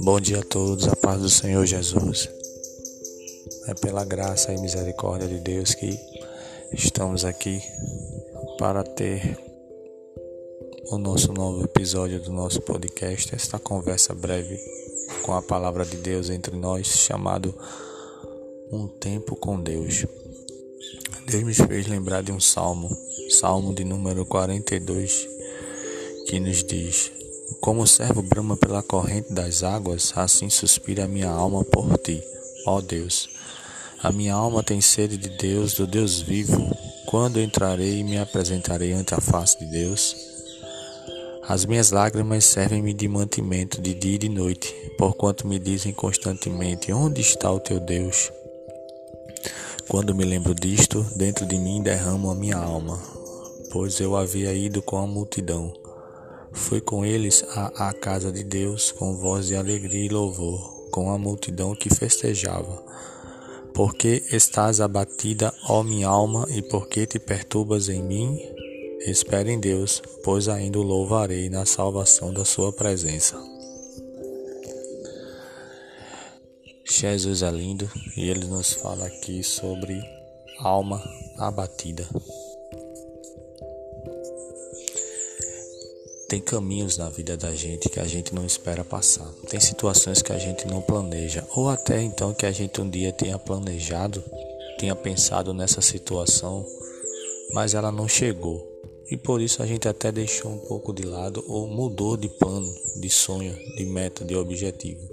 Bom dia a todos, a paz do Senhor Jesus. É pela graça e misericórdia de Deus que estamos aqui para ter o nosso novo episódio do nosso podcast, esta conversa breve com a palavra de Deus entre nós, chamado Um Tempo com Deus. Deus me fez lembrar de um salmo, salmo de número 42, que nos diz: como o servo brama pela corrente das águas, assim suspira a minha alma por ti, ó Deus. A minha alma tem sede de Deus, do Deus vivo. Quando entrarei e me apresentarei ante a face de Deus? As minhas lágrimas servem-me de mantimento de dia e de noite, porquanto me dizem constantemente: Onde está o teu Deus? Quando me lembro disto, dentro de mim derramo a minha alma, pois eu havia ido com a multidão foi com eles à, à casa de Deus com voz de alegria e louvor, com a multidão que festejava. Porque estás abatida, ó minha alma, e porque te perturbas em mim? Espere em Deus, pois ainda o louvarei na salvação da sua presença. Jesus é lindo e ele nos fala aqui sobre alma abatida. Tem caminhos na vida da gente que a gente não espera passar. Tem situações que a gente não planeja, ou até então que a gente um dia tenha planejado, tenha pensado nessa situação, mas ela não chegou. E por isso a gente até deixou um pouco de lado ou mudou de plano, de sonho, de meta, de objetivo.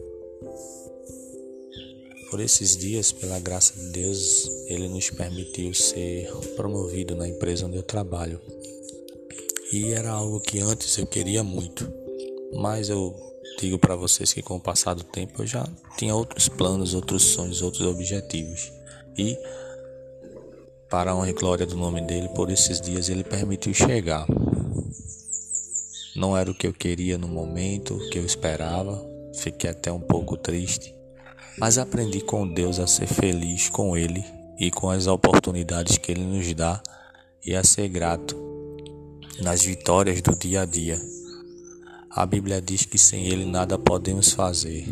Por esses dias, pela graça de Deus, Ele nos permitiu ser promovido na empresa onde eu trabalho. E era algo que antes eu queria muito, mas eu digo para vocês que com o passar do tempo eu já tinha outros planos, outros sonhos, outros objetivos. E para a honra e glória do nome dele, por esses dias ele permitiu chegar. Não era o que eu queria no momento, o que eu esperava, fiquei até um pouco triste, mas aprendi com Deus a ser feliz com ele e com as oportunidades que ele nos dá e a ser grato nas vitórias do dia a dia. A Bíblia diz que sem Ele nada podemos fazer.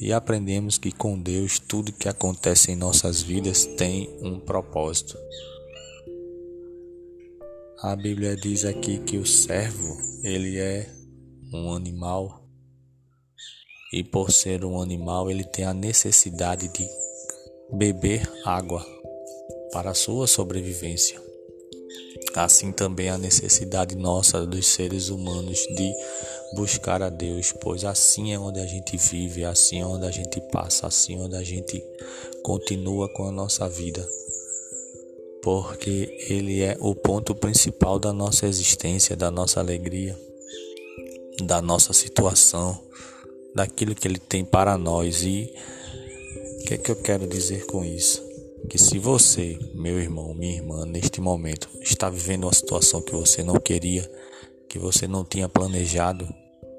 E aprendemos que com Deus tudo que acontece em nossas vidas tem um propósito. A Bíblia diz aqui que o servo, ele é um animal e por ser um animal, ele tem a necessidade de beber água para a sua sobrevivência. Assim também a necessidade nossa dos seres humanos de buscar a Deus, pois assim é onde a gente vive, assim é onde a gente passa, assim é onde a gente continua com a nossa vida. Porque Ele é o ponto principal da nossa existência, da nossa alegria, da nossa situação, daquilo que Ele tem para nós. E o que é que eu quero dizer com isso? Que se você, meu irmão, minha irmã, neste momento está vivendo uma situação que você não queria, que você não tinha planejado,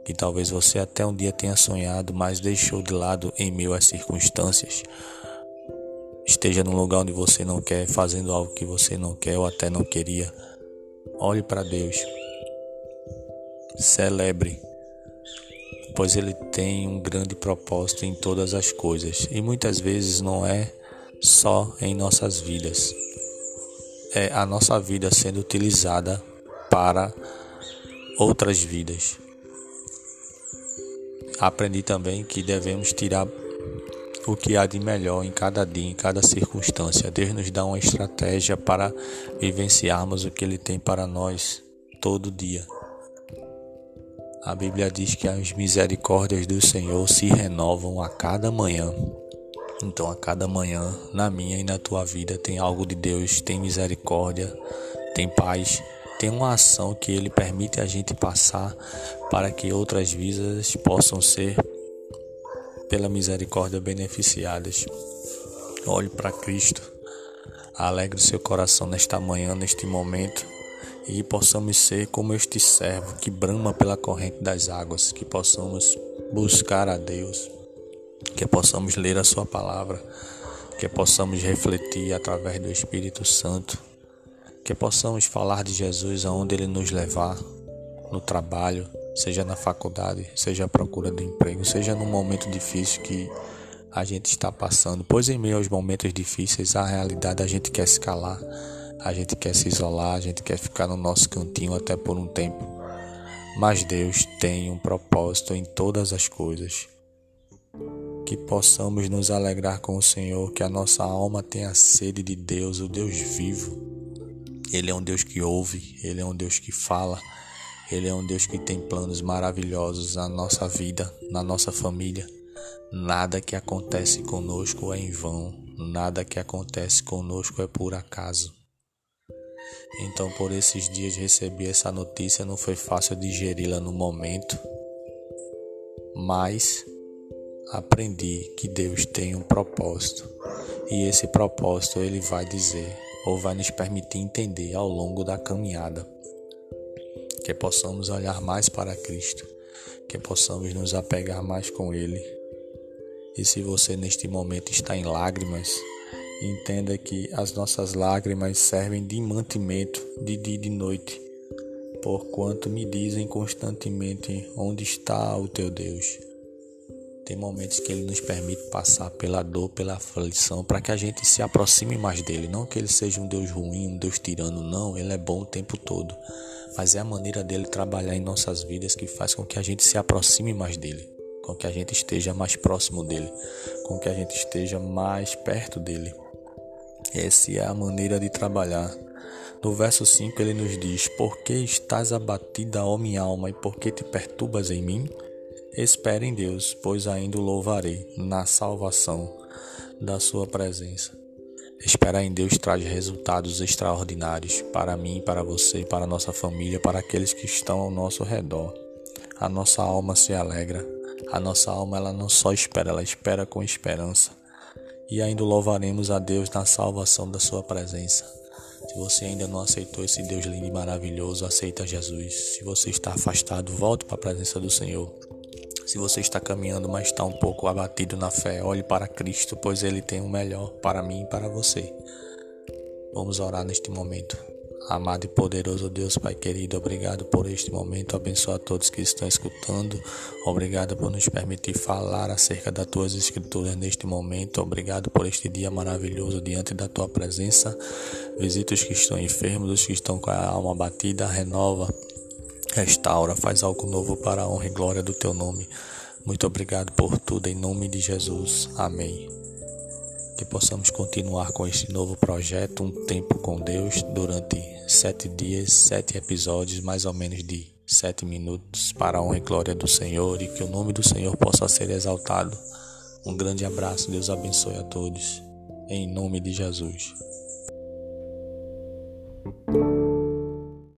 que talvez você até um dia tenha sonhado, mas deixou de lado em meio às circunstâncias, esteja num lugar onde você não quer, fazendo algo que você não quer ou até não queria, olhe para Deus, celebre, pois Ele tem um grande propósito em todas as coisas. E muitas vezes não é só em nossas vidas. É a nossa vida sendo utilizada para outras vidas. Aprendi também que devemos tirar o que há de melhor em cada dia, em cada circunstância. Deus nos dá uma estratégia para vivenciarmos o que Ele tem para nós todo dia. A Bíblia diz que as misericórdias do Senhor se renovam a cada manhã. Então, a cada manhã, na minha e na tua vida, tem algo de Deus, tem misericórdia, tem paz, tem uma ação que Ele permite a gente passar para que outras vidas possam ser, pela misericórdia, beneficiadas. Olhe para Cristo, alegre o seu coração nesta manhã, neste momento, e possamos ser como este servo que brama pela corrente das águas, que possamos buscar a Deus que possamos ler a Sua palavra, que possamos refletir através do Espírito Santo Que possamos falar de Jesus aonde Ele nos levar, no trabalho, seja na faculdade, seja à procura de emprego, seja num momento difícil que a gente está passando. Pois em meio aos momentos difíceis, a realidade a gente quer se calar, a gente quer se isolar, a gente quer ficar no nosso cantinho até por um tempo. Mas Deus tem um propósito em todas as coisas. Que possamos nos alegrar com o Senhor, que a nossa alma tenha sede de Deus, o Deus vivo. Ele é um Deus que ouve, ele é um Deus que fala, ele é um Deus que tem planos maravilhosos na nossa vida, na nossa família. Nada que acontece conosco é em vão, nada que acontece conosco é por acaso. Então, por esses dias recebi essa notícia, não foi fácil digeri-la no momento, mas aprendi que Deus tem um propósito e esse propósito ele vai dizer ou vai nos permitir entender ao longo da caminhada que possamos olhar mais para Cristo, que possamos nos apegar mais com Ele. E se você neste momento está em lágrimas, entenda que as nossas lágrimas servem de mantimento de dia e de noite, porquanto me dizem constantemente onde está o teu Deus. Tem momentos que ele nos permite passar pela dor, pela aflição, para que a gente se aproxime mais dele. Não que ele seja um Deus ruim, um Deus tirano, não. Ele é bom o tempo todo. Mas é a maneira dele trabalhar em nossas vidas que faz com que a gente se aproxime mais dele, com que a gente esteja mais próximo dele, com que a gente esteja mais perto dele. Essa é a maneira de trabalhar. No verso 5 ele nos diz: Por que estás abatida, ó minha alma, e por que te perturbas em mim? Espere em Deus, pois ainda o louvarei na salvação da sua presença. Esperar em Deus traz resultados extraordinários para mim, para você, para nossa família, para aqueles que estão ao nosso redor. A nossa alma se alegra. A nossa alma ela não só espera, ela espera com esperança. E ainda louvaremos a Deus na salvação da sua presença. Se você ainda não aceitou esse Deus lindo e maravilhoso, aceita Jesus. Se você está afastado, volte para a presença do Senhor. Se você está caminhando, mas está um pouco abatido na fé, olhe para Cristo, pois Ele tem o melhor para mim e para você. Vamos orar neste momento. Amado e poderoso Deus, Pai querido, obrigado por este momento. Abençoa a todos que estão escutando. Obrigado por nos permitir falar acerca das tuas escrituras neste momento. Obrigado por este dia maravilhoso diante da tua presença. Visita os que estão enfermos, os que estão com a alma batida, renova Restaura, faz algo novo para a honra e glória do teu nome. Muito obrigado por tudo, em nome de Jesus. Amém. Que possamos continuar com este novo projeto, um tempo com Deus, durante sete dias, sete episódios, mais ou menos de sete minutos, para a honra e glória do Senhor e que o nome do Senhor possa ser exaltado. Um grande abraço, Deus abençoe a todos, em nome de Jesus.